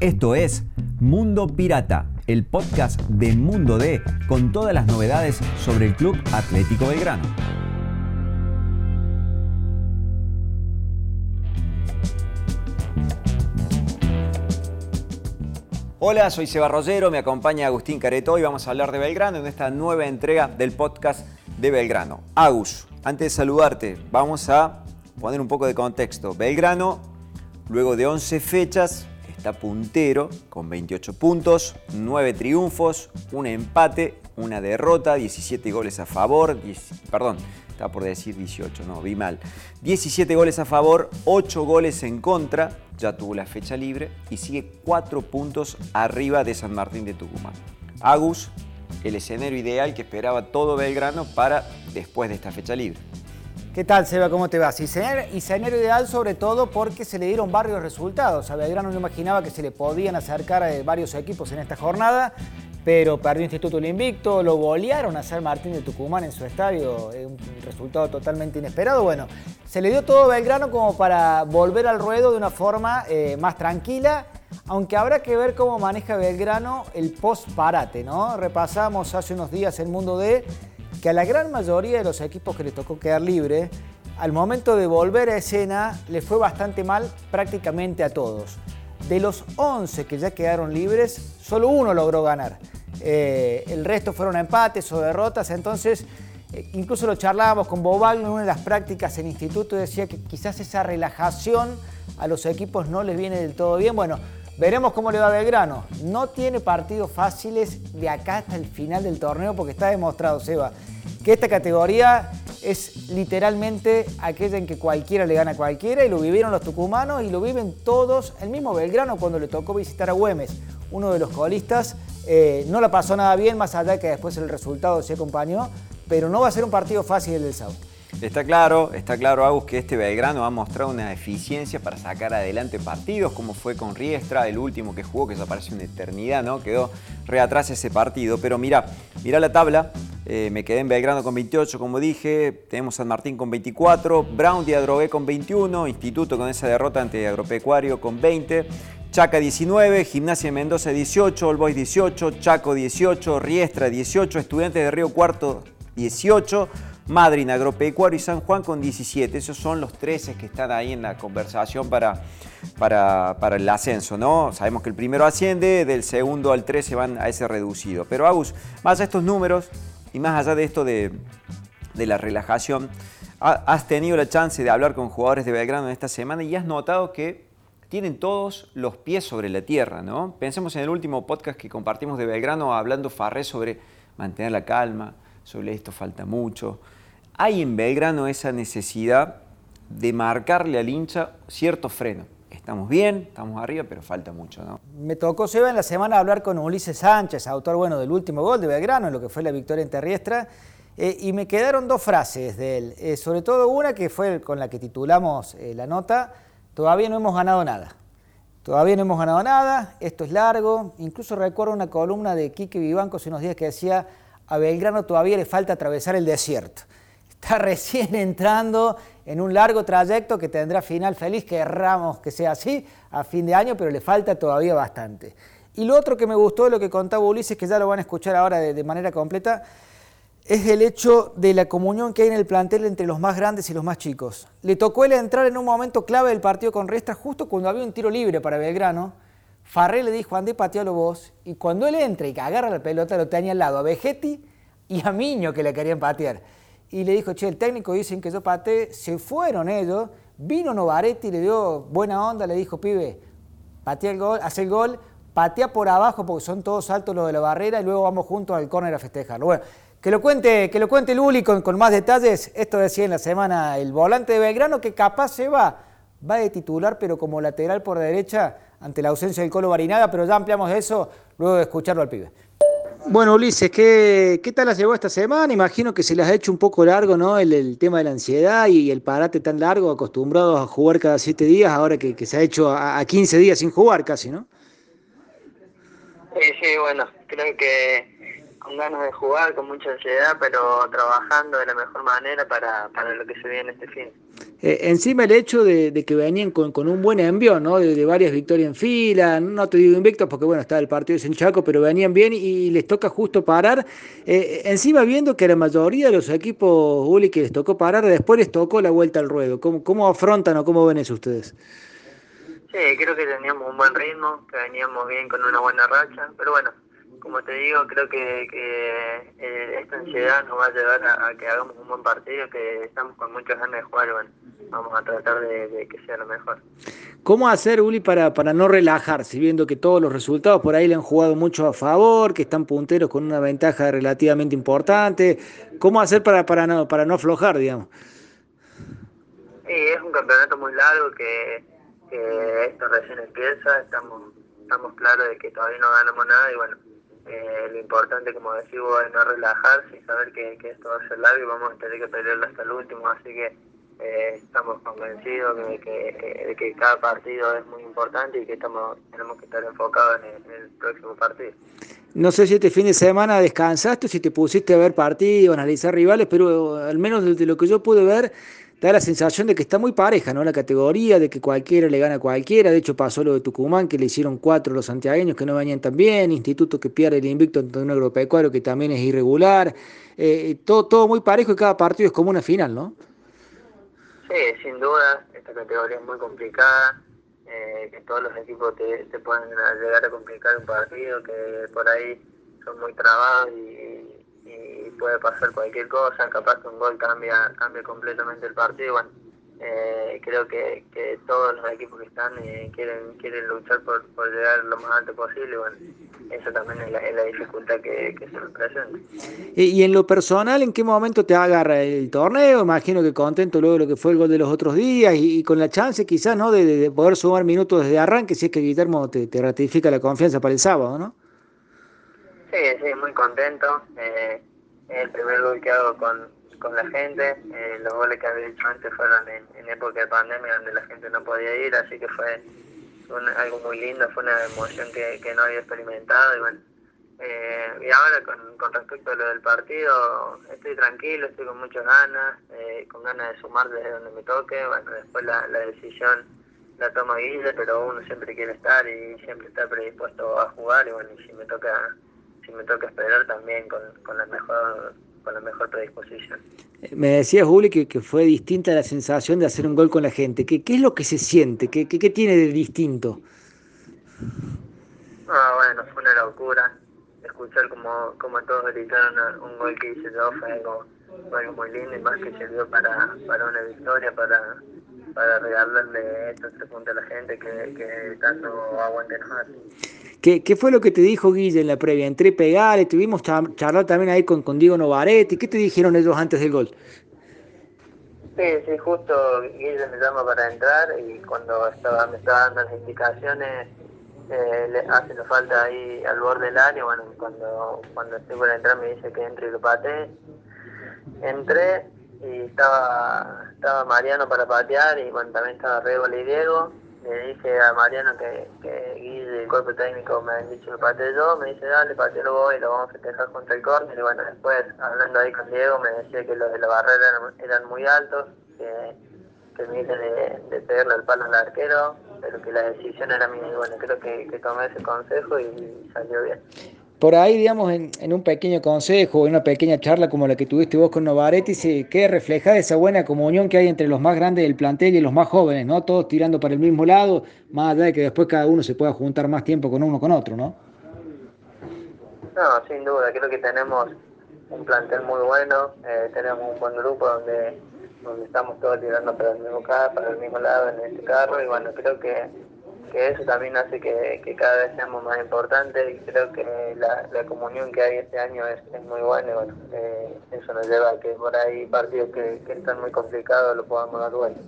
Esto es Mundo Pirata, el podcast de Mundo D con todas las novedades sobre el Club Atlético Belgrano. Hola, soy Seba Rollero, me acompaña Agustín Careto y vamos a hablar de Belgrano en esta nueva entrega del podcast de Belgrano. Agus, antes de saludarte, vamos a poner un poco de contexto. Belgrano, luego de 11 fechas, está puntero con 28 puntos, 9 triunfos, un empate, una derrota, 17 goles a favor, perdón, estaba por decir 18, no, vi mal. 17 goles a favor, 8 goles en contra, ya tuvo la fecha libre y sigue 4 puntos arriba de San Martín de Tucumán. Agus, el escenario ideal que esperaba todo Belgrano para después de esta fecha libre. ¿Qué tal, Seba? ¿Cómo te vas? Y escenario ideal sobre todo porque se le dieron varios resultados. A Belgrano no imaginaba que se le podían acercar a varios equipos en esta jornada, pero perdió Instituto el Invicto, lo golearon a San Martín de Tucumán en su estadio, un resultado totalmente inesperado. Bueno, se le dio todo a Belgrano como para volver al ruedo de una forma eh, más tranquila, aunque habrá que ver cómo maneja Belgrano el post-parate, ¿no? Repasamos hace unos días el mundo de que a la gran mayoría de los equipos que le tocó quedar libre, al momento de volver a escena, le fue bastante mal prácticamente a todos. De los 11 que ya quedaron libres, solo uno logró ganar. Eh, el resto fueron empates o derrotas, entonces eh, incluso lo charlábamos con Bobal en una de las prácticas en instituto, decía que quizás esa relajación a los equipos no les viene del todo bien. Bueno, veremos cómo le va Belgrano. No tiene partidos fáciles de acá hasta el final del torneo porque está demostrado, Seba, que esta categoría es literalmente aquella en que cualquiera le gana a cualquiera y lo vivieron los tucumanos y lo viven todos. El mismo Belgrano cuando le tocó visitar a Güemes, uno de los colistas, eh, no la pasó nada bien, más allá que después el resultado se acompañó, pero no va a ser un partido fácil el del South. Está claro, está claro, Agus, que este Belgrano ha mostrado una eficiencia para sacar adelante partidos, como fue con Riestra, el último que jugó, que eso parece una eternidad, ¿no? Quedó re atrás ese partido. Pero mira, mira la tabla, eh, me quedé en Belgrano con 28, como dije. Tenemos San Martín con 24. Brown de Adrogué con 21. Instituto con esa derrota ante Agropecuario con 20. Chaca 19, Gimnasia de Mendoza 18, All Boys 18, Chaco 18, Riestra 18, Estudiantes de Río Cuarto 18, Madrid Agropecuario y San Juan con 17. Esos son los 13 que están ahí en la conversación para, para, el ascenso, ¿no? Sabemos que el primero asciende, del segundo al 13 van a ese reducido. Pero Agus, más a estos números, y más allá de esto de, la relajación, has tenido la chance de hablar con jugadores de Belgrano en esta semana y has notado que tienen todos los pies sobre la tierra, ¿no? Pensemos en el último podcast que compartimos de Belgrano hablando Farré sobre mantener la calma, sobre esto falta mucho. Hay en Belgrano esa necesidad de marcarle al hincha cierto freno estamos bien, estamos arriba, pero falta mucho, ¿no? Me tocó, Seba, en la semana hablar con Ulises Sánchez, autor, bueno, del último gol de Belgrano, en lo que fue la victoria en Terriestra, eh, y me quedaron dos frases de él, eh, sobre todo una que fue con la que titulamos eh, la nota, todavía no hemos ganado nada. Todavía no hemos ganado nada, esto es largo, incluso recuerdo una columna de Quique Vivanco hace unos días que decía, a Belgrano todavía le falta atravesar el desierto está recién entrando en un largo trayecto que tendrá final feliz, querramos que sea así a fin de año, pero le falta todavía bastante. Y lo otro que me gustó de lo que contaba Ulises, que ya lo van a escuchar ahora de, manera completa, es el hecho de la comunión que hay en el plantel entre los más grandes y los más chicos. Le tocó él entrar en un momento clave del partido con Restra justo cuando había un tiro libre para Belgrano. Farré le dijo, andé, patealo vos. Y cuando él entra y agarra la pelota, lo tenía al lado a Vegetti y a Miño que le querían patear y le dijo, che, el técnico dicen que yo pateé, se fueron ellos, vino Novaretti, le dio buena onda, le dijo, pibe, patea el gol, hace el gol, patea por abajo porque son todos altos los de la barrera y luego vamos juntos al córner a festejarlo. Bueno, que lo cuente, que lo cuente Luli con, con más detalles, esto decía en la semana el volante de Belgrano que capaz se va, va de titular pero como lateral por derecha ante la ausencia del Colo Barinaga, pero ya ampliamos eso luego de escucharlo al pibe. Bueno, Ulises, ¿qué, ¿qué tal las llevó esta semana? Imagino que se las ha hecho un poco largo, ¿no? El, tema de la ansiedad y el parate tan largo, acostumbrados a jugar cada siete días, ahora que, se ha hecho a, 15 días sin jugar casi, ¿no? Sí, sí, bueno, creo que con ganas de jugar, con mucha ansiedad, pero trabajando de la mejor manera para, para lo que se viene este fin. Eh, encima el hecho de, que venían con, un buen envión, ¿no? De, varias victorias en fila, no te digo invictos porque bueno, está el partido de Senchaco, pero venían bien y, les toca justo parar. Eh, encima viendo que la mayoría de los equipos Uli que les tocó parar, después les tocó la vuelta al ruedo. ¿Cómo, cómo afrontan o cómo ven eso ustedes? Sí, creo que teníamos un buen ritmo, que veníamos bien con una buena racha, pero bueno, como te digo, creo que, eh, esta ansiedad nos va a llevar a, que hagamos un buen partido, que estamos con muchas ganas de jugar, bueno, vamos a tratar de, que sea lo mejor. ¿Cómo hacer, Uli, para, para no relajarse, viendo que todos los resultados por ahí le han jugado mucho a favor, que están punteros con una ventaja relativamente importante? ¿Cómo hacer para, para, no, para no aflojar, digamos? Sí, es un campeonato muy largo que, que esto recién empieza, estamos, estamos claros de que todavía no ganamos nada y bueno, eh, lo importante, como decís es no relajarse y saber que, esto va a ser largo y vamos a tener que pelearlo hasta el último. Así que eh, estamos convencidos de que, cada partido es muy importante y que estamos tenemos que estar enfocados en el, próximo partido. No sé si este fin de semana descansaste, si te pusiste a ver partidos, analizar rivales, pero al menos de lo que yo pude ver, da la sensación de que está muy pareja, ¿no? La categoría, de que cualquiera le gana a cualquiera. De hecho, pasó lo de Tucumán, que le hicieron cuatro los santiagueños que no venían tan bien. Instituto que pierde el invicto ante un agropecuario que también es irregular. Eh, todo, todo muy parejo y cada partido es como una final, ¿no? Sí, sin duda. Esta categoría es muy complicada. Eh, que todos los equipos te, te pueden llegar a complicar un partido, que por ahí son muy trabados y y puede pasar cualquier cosa, capaz que un gol cambia cambia completamente el partido. Bueno, eh, creo que, que, todos los equipos que están eh, quieren quieren luchar por, por, llegar lo más alto posible. Bueno, eso también es la, dificultad que, se nos presenta. ¿Y, en lo personal, en qué momento te agarra el torneo? Imagino que contento luego de lo que fue el gol de los otros días y, con la chance quizás no de, poder sumar minutos desde arranque si es que Guillermo te ratifica la confianza para el sábado, ¿no? Sí, sí, muy contento. Eh, el primer gol que hago con, con la gente. Eh, los goles que había hecho antes fueron en, época de pandemia donde la gente no podía ir, así que fue algo muy lindo, fue una emoción que, que no había experimentado. Y bueno, eh, y ahora con, con respecto a lo del partido, estoy tranquilo, estoy con muchas ganas, eh, con ganas de sumar desde donde me toque. Bueno, después la, la decisión la toma Guille, pero uno siempre quiere estar y siempre está predispuesto a jugar. Y bueno, y si me toca si me toca esperar también con, con la mejor con la mejor predisposición. Me decías, Juli, que, que, fue distinta la sensación de hacer un gol con la gente. ¿Qué, qué es lo que se siente? ¿Qué, qué, tiene de distinto? Ah, bueno, fue una locura. Escuchar como, como todos gritaron un gol que hice yo fue algo, algo muy lindo y más que sirvió para, para una victoria, para, para regalarle estos tres puntos a la gente que, que tanto aguante nos ¿Qué, ¿Qué, fue lo que te dijo Guille en la previa? Entré pegar, estuvimos charlar también ahí con, con Diego Novaretti. ¿Qué te dijeron ellos antes del gol? Sí, sí, justo Guille me llama para entrar y cuando estaba, me estaba dando las indicaciones, eh, le hace la falta ahí al borde del área. Bueno, cuando, cuando estoy por entrar me dice que entre y lo pateé. Entré y estaba, estaba Mariano para patear y bueno, también estaba Rego y Diego. Le dije a Mariano que, que Guille, el cuerpo técnico, me han dicho que patee yo, me dice, dale, pateo voy, lo vamos a festejar contra el córner, y bueno, después, hablando ahí con Diego, me decía que los de la barrera eran, muy altos, que, que me hice de, de pegarle al palo al arquero, pero que la decisión era mía, y bueno, creo que tomé ese consejo y salió bien por ahí, digamos, en, un pequeño consejo, en una pequeña charla como la que tuviste vos con Novaretti, se queda reflejada esa buena comunión que hay entre los más grandes del plantel y los más jóvenes, ¿no? Todos tirando para el mismo lado, más allá de que después cada uno se pueda juntar más tiempo con uno con otro, ¿no? No, sin duda, creo que tenemos un plantel muy bueno, eh, tenemos un buen grupo donde, donde estamos todos tirando para el mismo para el mismo lado en este carro, y bueno, creo que que eso también hace que, cada vez seamos más importantes y creo que la, comunión que hay este año es, muy buena y bueno, eh, eso nos lleva a que por ahí partidos que, están muy complicados lo podamos dar vuelta.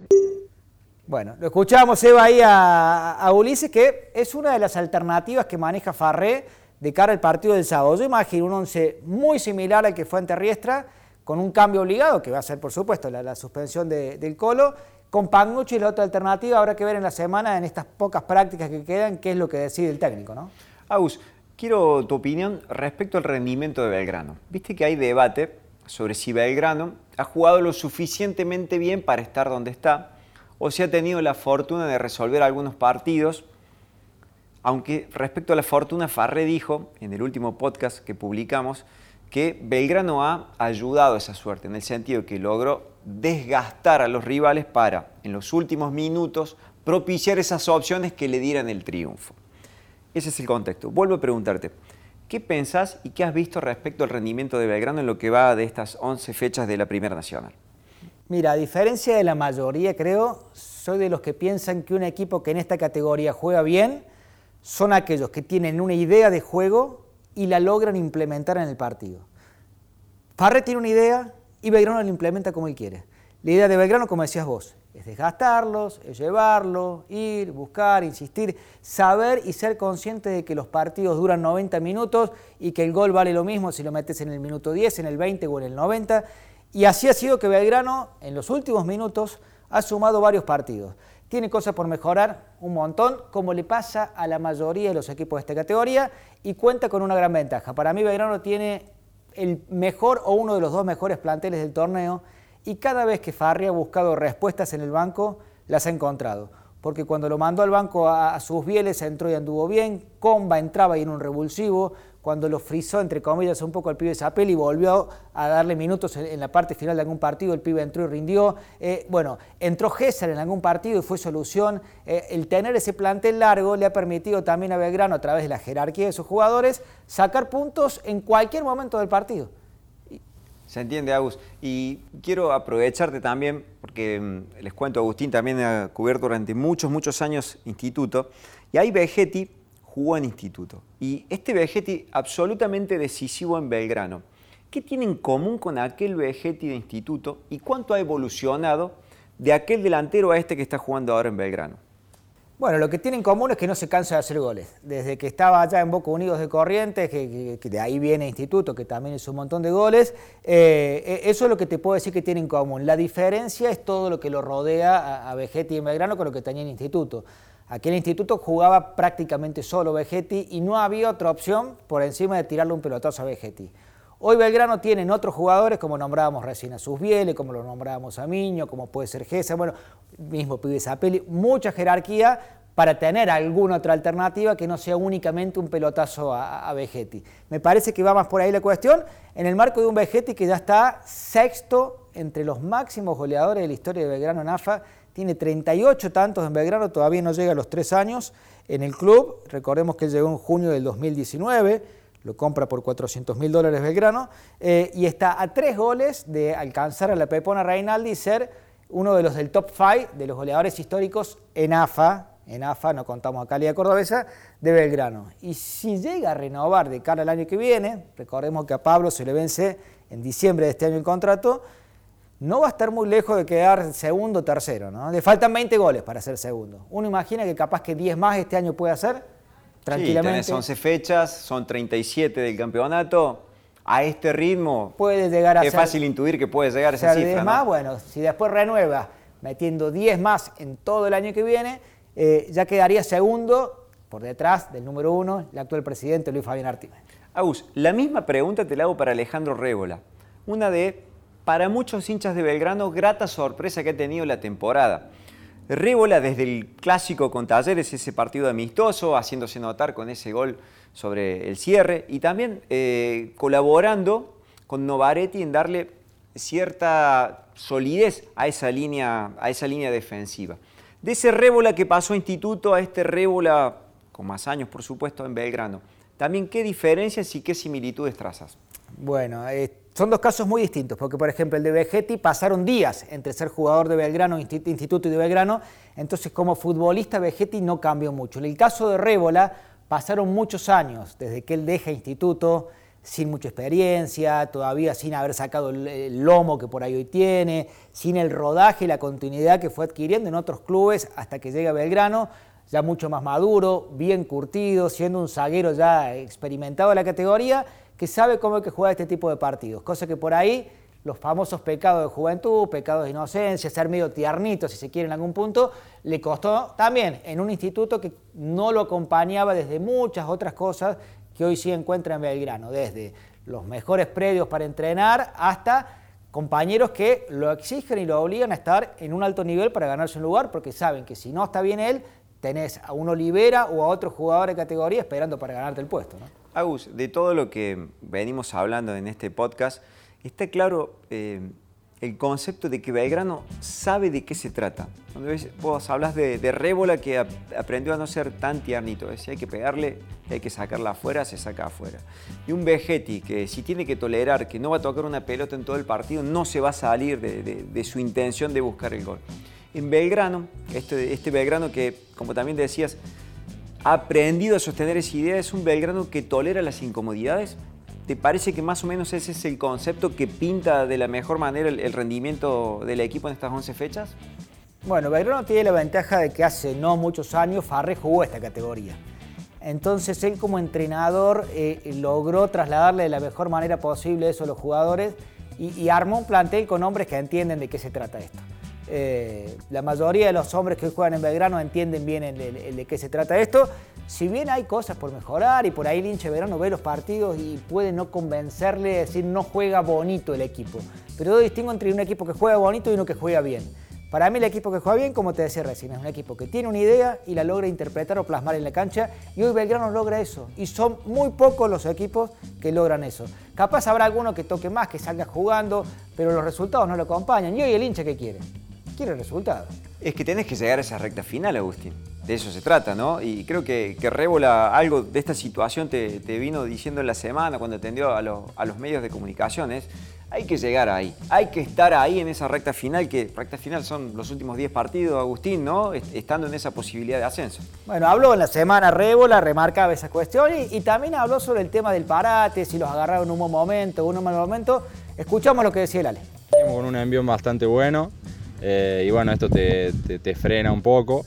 Bueno, lo escuchábamos Eva ahí a, Ulises, que es una de las alternativas que maneja Farré de cara al partido del sábado. Yo imagino un once muy similar al que fue en Terriestra, con un cambio obligado, que va a ser por supuesto la, suspensión del Colo, con Pagnucci la otra alternativa habrá que ver en la semana, en estas pocas prácticas que quedan, qué es lo que decide el técnico, ¿no? Agus, quiero tu opinión respecto al rendimiento de Belgrano. Viste que hay debate sobre si Belgrano ha jugado lo suficientemente bien para estar donde está o si ha tenido la fortuna de resolver algunos partidos. Aunque respecto a la fortuna, Farré dijo en el último podcast que publicamos que Belgrano ha ayudado a esa suerte, en el sentido que logró desgastar a los rivales para, en los últimos minutos, propiciar esas opciones que le dieran el triunfo. Ese es el contexto. Vuelvo a preguntarte, ¿qué pensás y qué has visto respecto al rendimiento de Belgrano en lo que va de estas 11 fechas de la Primera Nacional? Mira, a diferencia de la mayoría, creo, soy de los que piensan que un equipo que en esta categoría juega bien son aquellos que tienen una idea de juego y la logran implementar en el partido. Parre tiene una idea y Belgrano la implementa como él quiere. La idea de Belgrano, como decías vos, es desgastarlos, es llevarlos, ir, buscar, insistir, saber y ser consciente de que los partidos duran 90 minutos y que el gol vale lo mismo si lo metes en el minuto 10, en el 20 o en el 90. Y así ha sido que Belgrano en los últimos minutos ha sumado varios partidos. Tiene cosas por mejorar un montón, como le pasa a la mayoría de los equipos de esta categoría, y cuenta con una gran ventaja. Para mí Belgrano tiene el mejor o uno de los dos mejores planteles del torneo y cada vez que Farri ha buscado respuestas en el banco, las ha encontrado. Porque cuando lo mandó al banco a, sus bieles, entró y anduvo bien, Comba entraba y en un revulsivo, cuando lo frizó, entre comillas, un poco al pibe Zapel y volvió a darle minutos en, la parte final de algún partido, el pibe entró y rindió. Eh, bueno, entró Gesser en algún partido y fue solución. Eh, el tener ese plantel largo le ha permitido también a Belgrano, a través de la jerarquía de sus jugadores, sacar puntos en cualquier momento del partido. Se entiende, Agus. Y quiero aprovecharte también, porque mm, les cuento, Agustín también ha cubierto durante muchos, muchos años instituto, y ahí Vegetti jugó en instituto. Y este Vegetti absolutamente decisivo en Belgrano. ¿Qué tiene en común con aquel Vegetti de instituto y cuánto ha evolucionado de aquel delantero a este que está jugando ahora en Belgrano? Bueno, lo que tiene en común es que no se cansa de hacer goles. Desde que estaba allá en Boca Unidos de Corrientes, que, de ahí viene Instituto, que también es un montón de goles, eh, eh, eso es lo que te puedo decir que tiene en común. La diferencia es todo lo que lo rodea a, Vegetti y Belgrano con lo que tenía en Instituto. Aquí en Instituto jugaba prácticamente solo Vegetti y no había otra opción por encima de tirarle un pelotazo a Vegetti. Hoy Belgrano tienen otros jugadores, como nombrábamos recién a Susbiele, como lo nombrábamos a Miño, como puede ser Gesa, bueno, mismo Pibe Zapelli, mucha jerarquía para tener alguna otra alternativa que no sea únicamente un pelotazo a, Vegetti. Me parece que va más por ahí la cuestión, en el marco de un Vegetti que ya está sexto entre los máximos goleadores de la historia de Belgrano en AFA, tiene 38 tantos en Belgrano, todavía no llega a los tres años en el club, recordemos que él llegó en junio del 2019, lo compra por 400 mil dólares Belgrano, eh, y está a tres goles de alcanzar a la Pepona Reinaldi y ser uno de los del top 5 de los goleadores históricos en AFA, en AFA no contamos a Calidad Cordobesa, de Belgrano. Y si llega a renovar de cara al año que viene, recordemos que a Pablo se le vence en diciembre de este año el contrato, no va a estar muy lejos de quedar segundo o tercero, ¿no? Le faltan 20 goles para ser segundo. Uno imagina que capaz que 10 más este año puede hacer tranquilamente. Sí, tenés 11 fechas, son 37 del campeonato. A este ritmo puede llegar a es fácil intuir que puede llegar a esa cifra. 10 más, bueno, si después renueva metiendo 10 más en todo el año que viene, eh, ya quedaría segundo por detrás del número uno, el actual presidente Luis Fabián Artigas. Agus, la misma pregunta te la hago para Alejandro Rébola. Una de, para muchos hinchas de Belgrano, grata sorpresa que ha tenido la temporada. Rébola desde el clásico con Talleres, ese partido amistoso, haciéndose notar con ese gol sobre el cierre y también eh, colaborando con Novaretti en darle cierta solidez a esa línea, a esa línea defensiva. De ese Rébola que pasó a Instituto a este Rébola, con más años por supuesto, en Belgrano. También qué diferencias y qué similitudes trazas. Bueno, eh, son dos casos muy distintos, porque por ejemplo el de Vegetti pasaron días entre ser jugador de Belgrano, Instituto y de Belgrano, entonces como futbolista Vegetti no cambió mucho. En el caso de Rébola pasaron muchos años desde que él deja Instituto sin mucha experiencia, todavía sin haber sacado el, lomo que por ahí hoy tiene, sin el rodaje y la continuidad que fue adquiriendo en otros clubes hasta que llega a Belgrano, ya mucho más maduro, bien curtido, siendo un zaguero ya experimentado en la categoría que sabe cómo hay que jugar este tipo de partidos. Cosa que por ahí los famosos pecados de juventud, pecados de inocencia, ser medio tiernito si se quiere en algún punto, le costó también en un instituto que no lo acompañaba desde muchas otras cosas que hoy sí encuentra en Belgrano, desde los mejores predios para entrenar hasta compañeros que lo exigen y lo obligan a estar en un alto nivel para ganarse un lugar, porque saben que si no está bien él, tenés a un Olivera o a otro jugador de categoría esperando para ganarte el puesto. ¿no? Agus, de todo lo que venimos hablando en este podcast, está claro eh, el concepto de que Belgrano sabe de qué se trata. Cuando vos hablas de, de Rébola que aprendió a no ser tan tiernito, si hay que pegarle, hay que sacarla afuera, se saca afuera. Y un Vegetti que si tiene que tolerar que no va a tocar una pelota en todo el partido, no se va a salir de, su intención de buscar el gol. En Belgrano, este, este Belgrano que, como también decías, ha aprendido a sostener esa idea, es un Belgrano que tolera las incomodidades, ¿Te parece que más o menos ese es el concepto que pinta de la mejor manera el, rendimiento del equipo en estas 11 fechas? Bueno, Belgrano tiene la ventaja de que hace no muchos años Farre jugó esta categoría. Entonces él como entrenador eh, logró trasladarle de la mejor manera posible eso a los jugadores y, armó un plantel con hombres que entienden de qué se trata esto. Eh, la mayoría de los hombres que juegan en Belgrano entienden bien de qué se trata esto si bien hay cosas por mejorar y por ahí el hincha de verano ve los partidos y puede no convencerle, decir no juega bonito el equipo. Pero yo distingo entre un equipo que juega bonito y uno que juega bien. Para mí el equipo que juega bien, como te decía recién, es un equipo que tiene una idea y la logra interpretar o plasmar en la cancha y hoy Belgrano logra eso. Y son muy pocos los equipos que logran eso. Capaz habrá alguno que toque más, que salga jugando, pero los resultados no lo acompañan. Y hoy el hincha que quiere? Quiere resultados. Es que tenés que llegar a esa recta final, Agustín de eso se trata, ¿no? Y creo que, que Rébola algo de esta situación te, vino diciendo en la semana cuando atendió a, los medios de comunicaciones. Hay que llegar ahí, hay que estar ahí en esa recta final, que recta final son los últimos 10 partidos, Agustín, ¿no? Estando en esa posibilidad de ascenso. Bueno, habló en la semana Rébola, remarcaba esa cuestión y, también habló sobre el tema del parate, si los agarraron en un buen momento o en un mal momento. Escuchamos lo que decía el Ale. Con un envío bastante bueno eh, y bueno, esto te, te frena un poco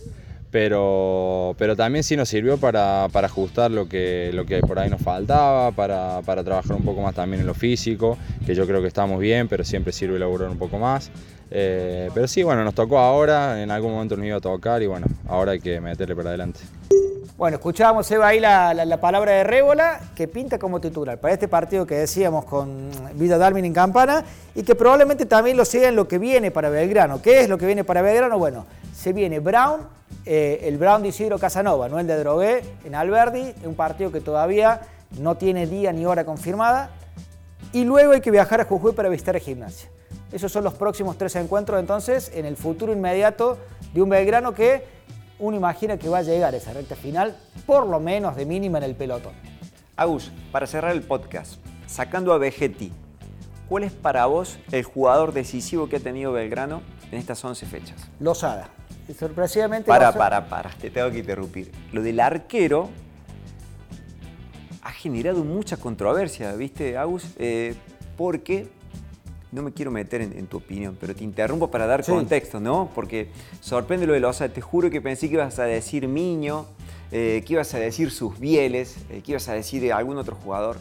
pero, pero también sí nos sirvió para, ajustar lo que, lo que por ahí nos faltaba, para, trabajar un poco más también en lo físico, que yo creo que estamos bien, pero siempre sirve elaborar un poco más. Eh, pero sí, bueno, nos tocó ahora, en algún momento nos iba a tocar y bueno, ahora hay que meterle para adelante. Bueno, escuchábamos, Eva, ahí la, palabra de Rébola, que pinta como titular para este partido que decíamos con Vida Dalmin en Campana, y que probablemente también lo sea en lo que viene para Belgrano. ¿Qué es lo que viene para Belgrano? Bueno, se viene Brown, eh, el Brown de Isidro Casanova, no el de Drogué, en Alberdi, un partido que todavía no tiene día ni hora confirmada, y luego hay que viajar a Jujuy para visitar a Gimnasia. Esos son los próximos tres encuentros entonces en el futuro inmediato de un Belgrano que uno imagina que va a llegar a esa recta final, por lo menos de mínima en el pelotón. Agus, para cerrar el podcast, sacando a Vegetti, ¿cuál es para vos el jugador decisivo que ha tenido Belgrano en estas 11 fechas? Lozada. Y sorpresivamente. Para, para, para, te tengo que interrumpir. Lo del arquero ha generado mucha controversia, ¿viste, Agus? Eh, porque no me quiero meter en, tu opinión, pero te interrumpo para dar contexto, ¿no? Porque sorprende lo de Loza. Te juro que pensé que ibas a decir Miño, eh, que ibas a decir sus Bieles, eh, que ibas a decir algún otro jugador.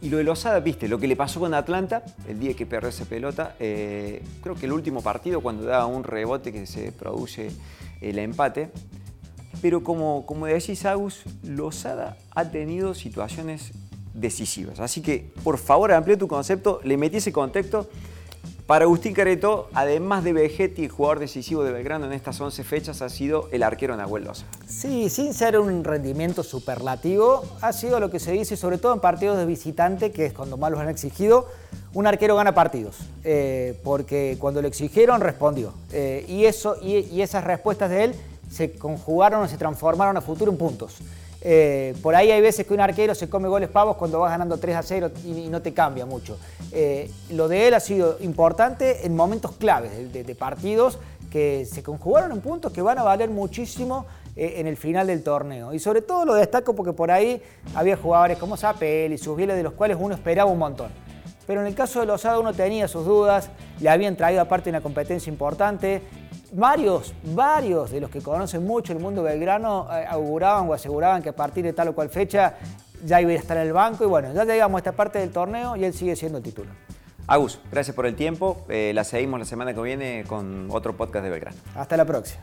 Y lo de Lozada, viste, lo que le pasó con Atlanta, el día que perdió esa pelota, eh, creo que el último partido, cuando da un rebote que se produce el empate. Pero como, como decís, Agus, Lozada ha tenido situaciones decisivas. Así que, por favor, amplía tu concepto, le metí ese contexto. Para Agustín Careto, además de Vegetti, el jugador decisivo de Belgrano en estas 11 fechas ha sido el arquero Nahuel Loza. Sí, sin ser un rendimiento superlativo, ha sido lo que se dice, sobre todo en partidos de visitante, que es cuando más los han exigido, un arquero gana partidos, eh, porque cuando lo exigieron respondió. Eh, y, eso, y esas respuestas de él se conjugaron o se transformaron a futuro en puntos. Eh, por ahí hay veces que un arquero se come goles pavos cuando vas ganando 3 a 0 y, no te cambia mucho. Eh, lo de él ha sido importante en momentos claves de, partidos que se conjugaron en puntos que van a valer muchísimo eh, en el final del torneo. Y sobre todo lo destaco porque por ahí había jugadores como Zapel y sus bieles de los cuales uno esperaba un montón. Pero en el caso de Lozada uno tenía sus dudas, le habían traído aparte una competencia importante, varios, varios de los que conocen mucho el mundo belgrano eh, auguraban o aseguraban que a partir de tal o cual fecha ya iba a estar en el banco y bueno, ya llegamos a esta parte del torneo y él sigue siendo el titular. Agus, gracias por el tiempo. Eh, la seguimos la semana que viene con otro podcast de Belgrano. Hasta la próxima.